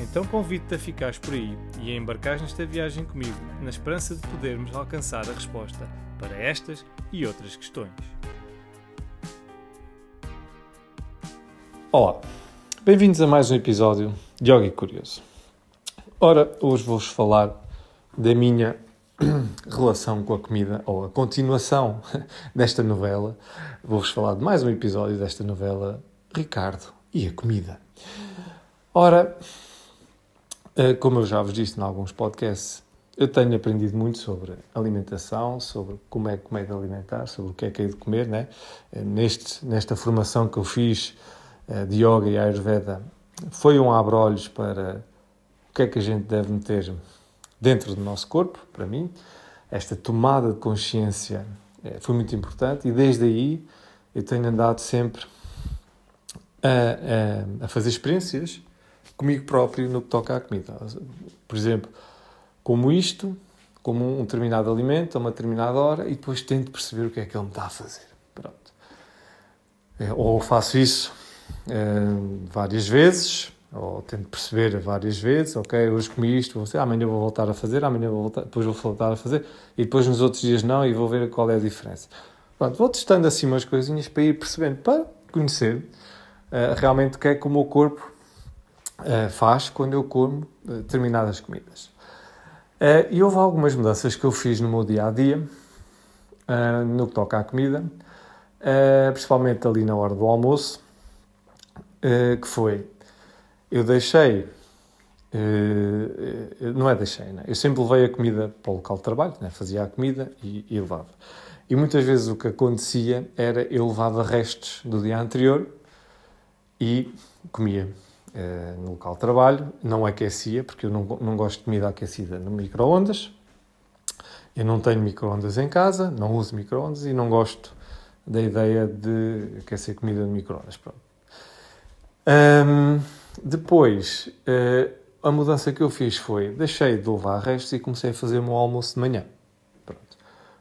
Então convido-te a ficares por aí e a embarcares nesta viagem comigo, na esperança de podermos alcançar a resposta para estas e outras questões. Olá, bem-vindos a mais um episódio de Yogi Curioso. Ora, hoje vou-vos falar da minha relação com a comida, ou a continuação desta novela. Vou-vos falar de mais um episódio desta novela, Ricardo e a comida. Ora, como eu já vos disse em alguns podcasts, eu tenho aprendido muito sobre alimentação, sobre como é, como é de alimentar, sobre o que é que é de comer, né? Eh, neste, nesta formação que eu fiz eh, de Yoga e Ayurveda, foi um abre-olhos para o que é que a gente deve meter dentro do nosso corpo, para mim. Esta tomada de consciência foi muito importante e desde aí eu tenho andado sempre a, a, a fazer experiências comigo próprio no que toca à comida. Por exemplo, como isto, como um determinado alimento a uma determinada hora e depois tento perceber o que é que ele me está a fazer. Pronto. É, ou faço isso é, várias vezes, ou tento perceber várias vezes, ok, hoje comi isto, vou amanhã vou voltar a fazer, amanhã vou voltar, depois vou voltar a fazer, e depois nos outros dias não, e vou ver qual é a diferença. Pronto, vou testando assim umas coisinhas para ir percebendo, para conhecer uh, realmente o que é que o meu corpo uh, faz quando eu como uh, determinadas comidas. Uh, e houve algumas mudanças que eu fiz no meu dia a dia, no que toca à comida, principalmente ali na hora do almoço, que foi, eu deixei, não é deixei, né? eu sempre levei a comida para o local de trabalho, né? fazia a comida e, e levava. E muitas vezes o que acontecia era eu levava restos do dia anterior e comia uh, no local de trabalho, não aquecia, porque eu não, não gosto de comida aquecida no micro-ondas. Eu não tenho micro-ondas em casa, não uso micro-ondas e não gosto da ideia de aquecer comida no micro-ondas. Um, depois, uh, a mudança que eu fiz foi, deixei de levar restos e comecei a fazer o meu almoço de manhã. Pronto.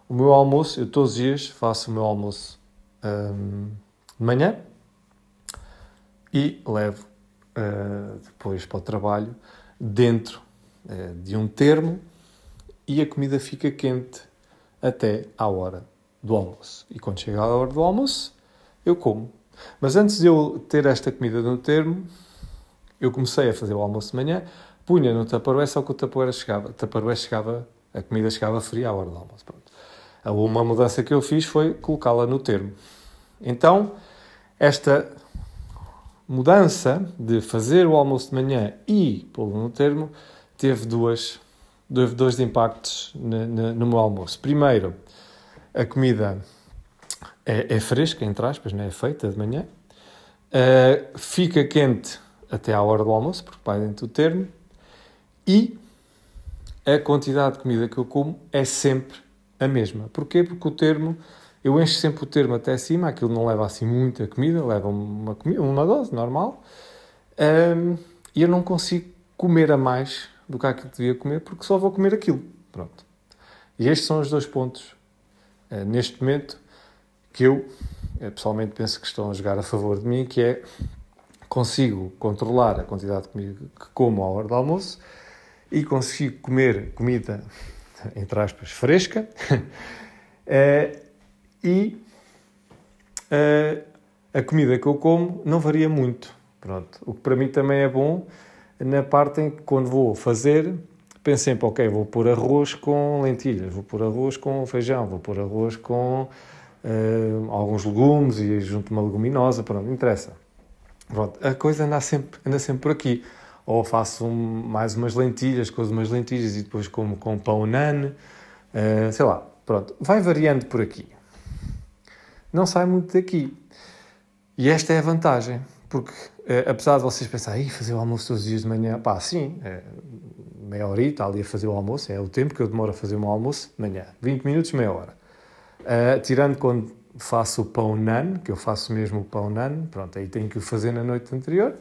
O meu almoço, eu todos os dias faço o meu almoço um, de manhã e levo uh, depois para o trabalho, dentro uh, de um termo e a comida fica quente até à hora do almoço. E quando chega a hora do almoço, eu como. Mas antes de eu ter esta comida no termo, eu comecei a fazer o almoço de manhã, punha no taparoé, só que o taparoé chegava, taparoé chegava, a comida chegava fria à hora do almoço. Pronto. Uma mudança que eu fiz foi colocá-la no termo. Então, esta mudança de fazer o almoço de manhã e pô-lo no termo teve duas, dois, dois impactos no, no, no meu almoço. Primeiro, a comida é, é fresca, entre aspas, né? é feita de manhã, uh, fica quente até à hora do almoço, porque vai dentro do termo, e a quantidade de comida que eu como é sempre a mesma. Porquê? Porque o termo eu encho sempre o termo até cima, aquilo não leva assim muita comida, leva uma, uma dose normal, um, e eu não consigo comer a mais do que aquilo que devia comer, porque só vou comer aquilo. Pronto. E estes são os dois pontos, uh, neste momento, que eu uh, pessoalmente penso que estão a jogar a favor de mim, que é consigo controlar a quantidade de comida que como à hora do almoço e consigo comer comida, entre aspas, fresca, uh, e uh, a comida que eu como não varia muito. Pronto. O que para mim também é bom na parte em que quando vou fazer, penso sempre, ok, vou pôr arroz com lentilhas, vou pôr arroz com feijão, vou pôr arroz com uh, alguns legumes e junto uma leguminosa, pronto, não interessa. Pronto, a coisa anda sempre, anda sempre por aqui. Ou faço um, mais umas lentilhas, com umas lentilhas e depois como com pão nan, uh, sei lá, pronto, vai variando por aqui não sai muito daqui. E esta é a vantagem, porque eh, apesar de vocês pensarem, fazer o almoço todos os dias de manhã, pá, sim, é, meia horita ali a fazer o almoço, é o tempo que eu demoro a fazer o meu almoço de manhã, 20 minutos, meia hora. Uh, tirando quando faço o pão nan, que eu faço mesmo o pão nan, pronto, aí tenho que o fazer na noite anterior.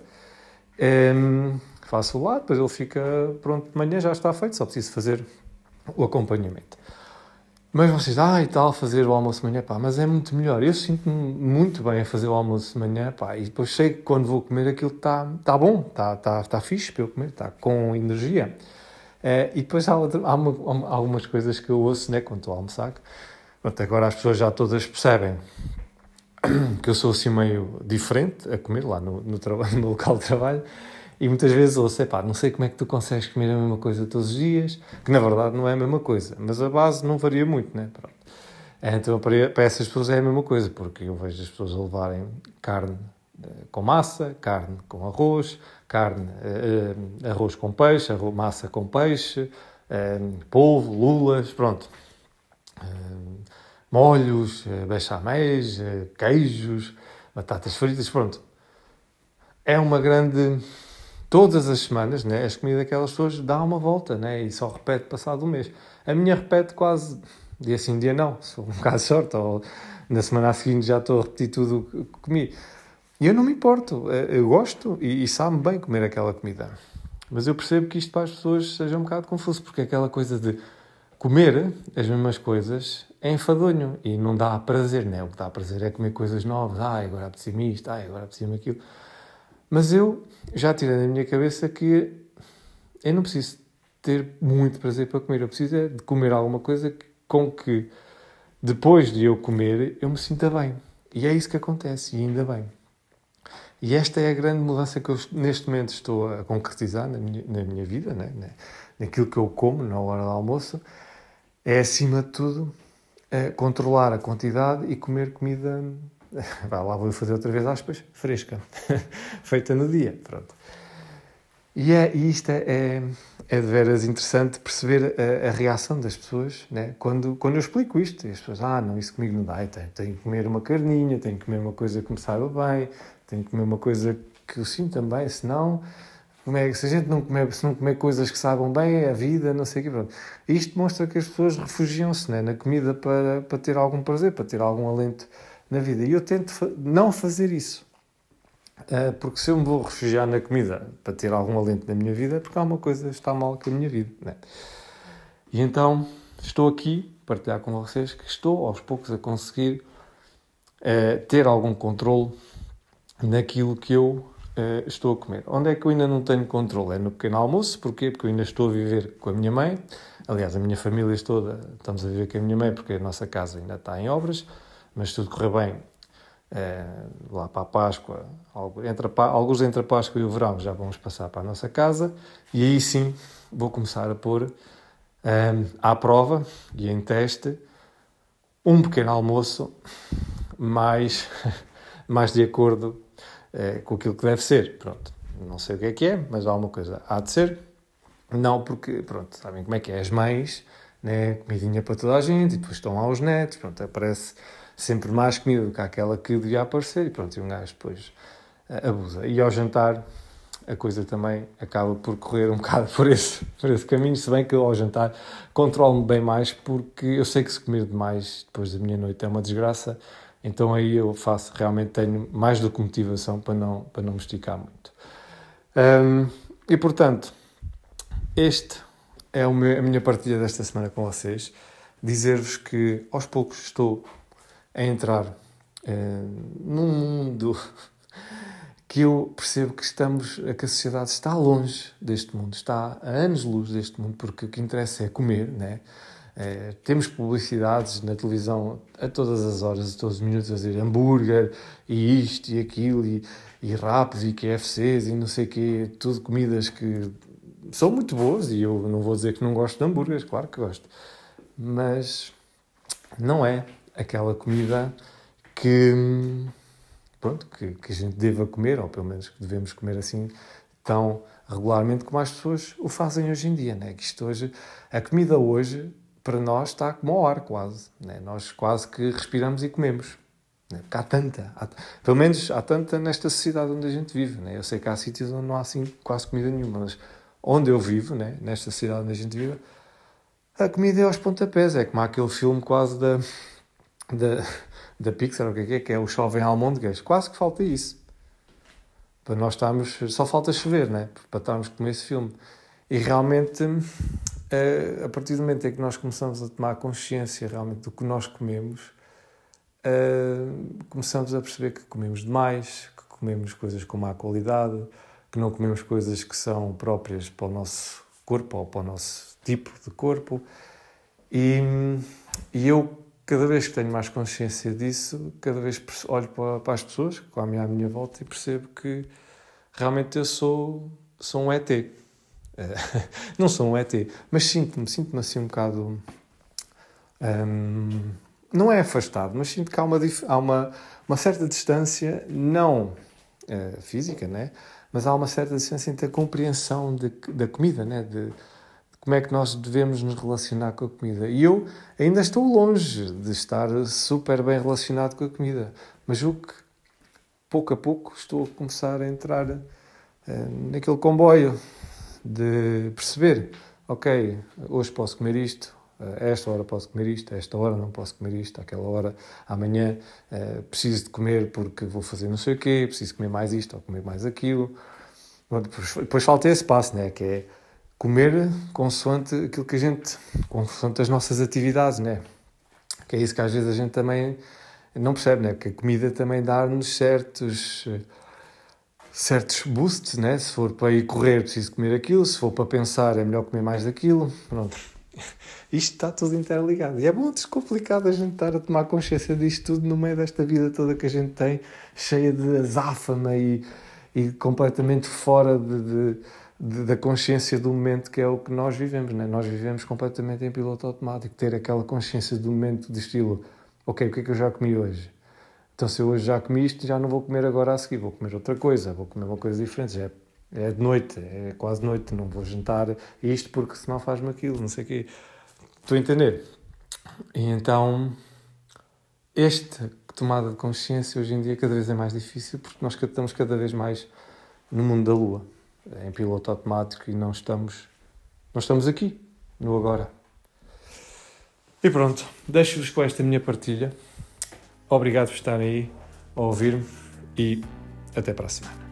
Um, faço lá, depois ele fica pronto de manhã, já está feito, só preciso fazer o acompanhamento. Mas vocês, ah, e tal, fazer o almoço de manhã, pá, mas é muito melhor. Eu sinto-me muito bem a fazer o almoço de manhã, pá, e depois sei que quando vou comer aquilo está tá bom, está tá, tá fixe para eu comer, está com energia. É, e depois há, outra, há, uma, há, algumas coisas que eu ouço, né, quando estou a almoçar, pronto, agora as pessoas já todas percebem que eu sou assim meio diferente a comer lá no, no, trabalho, no local de trabalho, e muitas vezes ouço, pá, não sei como é que tu consegues comer a mesma coisa todos os dias, que na verdade não é a mesma coisa, mas a base não varia muito, né? Pronto. Então para, essas pessoas é a mesma coisa, porque eu vejo as pessoas levarem carne eh, com massa, carne com arroz, carne, uh, arroz com peixe, arroz, massa com peixe, polvo, lulas, pronto. Molhos, bechaméis, queijos, batatas fritas, pronto. É uma grande todas as semanas, né, as comidas daquelas pessoas dá uma volta, né, e só repete passado um mês. A minha repete quase dia sim, dia não, sou um bocado sorte, ou na semana seguinte já estou a repetir tudo o que comi. E eu não me importo, eh, eu gosto e, e sabe bem comer aquela comida. Mas eu percebo que isto para as pessoas seja um bocado confuso, porque aquela coisa de comer as mesmas coisas é enfadonho e não dá prazer, né? O que dá prazer é comer coisas novas. Ai, agora apetecia-me isto, ai, agora apetecia-me aquilo. Mas eu já tirei da minha cabeça que eu não preciso ter muito prazer para comer. Eu preciso é de comer alguma coisa com que depois de eu comer eu me sinta bem. E é isso que acontece, e ainda bem. E esta é a grande mudança que eu neste momento estou a concretizar na minha, na minha vida, né? naquilo que eu como na hora do almoço. É, acima de tudo, é controlar a quantidade e comer comida Vai lá, vou fazer outra vez aspas, fresca, feita no dia, pronto. E, é, e isto é, é, é de veras interessante perceber a, a, reação das pessoas, né? quando, quando eu explico isto. As pessoas, ah, não, isso comigo não dá, tenho, tenho que comer uma carninha, tenho que comer uma coisa que me saiba bem, tenho que comer uma coisa que eu sinto também, senão, é, se a gente não comer, se não comer coisas que saibam bem, a vida, não sei o quê, pronto. Isto mostra que as pessoas refugiam-se né? na comida para, para ter algum prazer, para ter algum alento na vida. E eu tento não fazer isso. Uh, porque se eu me vou refugiar na comida para ter algum alento na minha vida, é porque há uma coisa está mal com a minha vida. Né? E então estou aqui a partilhar com vocês que estou aos poucos a conseguir uh, ter algum controle naquilo que eu uh, estou a comer. Onde é que eu ainda não tenho controle? É no pequeno almoço. Porquê? Porque eu ainda estou a viver com a minha mãe. Aliás, a minha família toda estamos a viver com a minha mãe porque a nossa casa ainda está em obras mas tudo correr bem, é, lá para a Páscoa, entre a, alguns entre a Páscoa e o verão já vamos passar para a nossa casa e aí sim vou começar a pôr é, à prova e em teste um pequeno almoço mais, mais de acordo é, com aquilo que deve ser. Pronto, não sei o que é que é, mas há uma coisa há de ser. Não porque, pronto, sabem como é que é, as mães, né, comidinha para toda a gente, e depois estão lá os netos, pronto, aparece sempre mais comida do que aquela que devia aparecer e pronto, e um gajo depois uh, abusa. E ao jantar a coisa também acaba por correr um bocado por esse, por esse caminho, se bem que eu ao jantar controlo-me bem mais porque eu sei que se comer demais depois da minha noite é uma desgraça, então aí eu faço, realmente tenho mais do que motivação para não, para não me esticar muito. E portanto, este é a minha partilha desta semana com vocês. Dizer-vos que aos poucos estou a entrar uh, num mundo que eu percebo que estamos, que a sociedade está longe deste mundo, está a anos-luz deste mundo, porque o que interessa é comer, né? É, temos publicidades na televisão a todas as horas, a todos os minutos, a dizer hambúrguer e isto e aquilo, e, e e KFCs e não sei o quê, tudo comidas que são muito boas e eu não vou dizer que não gosto de hambúrgueres, claro que gosto, mas não é aquela comida que, pronto, que, que a gente deva comer, ou pelo menos que devemos comer assim tão regularmente como as pessoas o fazem hoje em dia. Né? Que isto hoje, a comida hoje, para nós, está como ao ar quase. Né? Nós quase que respiramos e comemos. Né? Porque há tanta, há, pelo menos há tanta nesta sociedade onde a gente vive. Né? Eu sei que há sítios onde não há assim quase comida nenhuma, mas onde eu vivo, né? nesta sociedade onde a gente vive, a comida é aos pontapés. É como aquele filme quase da da, da Pixar, o que é que é, que é o Chovem Almôndegas. Quase que falta isso. Para nós estarmos, só falta chover, né? Para estarmos com esse filme. E realmente, a partir do momento em que nós começamos a tomar consciência realmente do que nós comemos, começamos a perceber que comemos demais, que comemos coisas com má qualidade, que não comemos coisas que são próprias para o nosso corpo ou para o nosso tipo de corpo. E, e eu, cada vez que tenho mais consciência disso, cada vez olho para, para as pessoas que comem à minha volta e percebo que realmente eu sou, sou um ET. não sou um ET, mas sinto-me, sinto-me assim um bocado. Um, não é afastado, mas sinto que há uma, há uma, uma certa distância, não uh, física, né? Mas há uma certa distância entre a compreensão de, da comida, né? de, de como é que nós devemos nos relacionar com a comida. E eu ainda estou longe de estar super bem relacionado com a comida, mas o que pouco a pouco estou a começar a entrar uh, naquele comboio de perceber, ok, hoje posso comer isto, a esta hora posso comer isto, esta hora não posso comer isto, àquela hora, amanhã uh, preciso de comer porque vou fazer não sei o quê, preciso comer mais isto ou comer mais aquilo. Depois, depois falta esse passo, né? que é comer consoante aquilo que a gente, consoante as nossas atividades, né? que é isso que às vezes a gente também não percebe, né? porque a comida também dá-nos certos certos boosts, né? se for para ir correr preciso comer aquilo, se for para pensar é melhor comer mais daquilo, pronto isto está tudo interligado. E é bom descomplicado a gente estar a tomar consciência disto tudo no meio desta vida toda que a gente tem, cheia de azáfama e, e completamente fora de, de, de, da consciência do momento que é o que nós vivemos. Né? Nós vivemos completamente em piloto automático. Ter aquela consciência do momento de estilo: ok, o que é que eu já comi hoje? Então, se eu hoje já comi isto, já não vou comer agora a seguir, vou comer outra coisa, vou comer uma coisa diferente. Já é, é de noite, é quase noite, não vou jantar isto porque senão faz-me aquilo, não sei o quê. Estou a entender? E então, esta tomada de consciência hoje em dia cada vez é mais difícil porque nós estamos cada vez mais no mundo da lua, em piloto automático e não estamos, não estamos aqui, no agora. E pronto, deixo-vos com esta minha partilha. Obrigado por estarem aí a ouvir-me e até para a semana.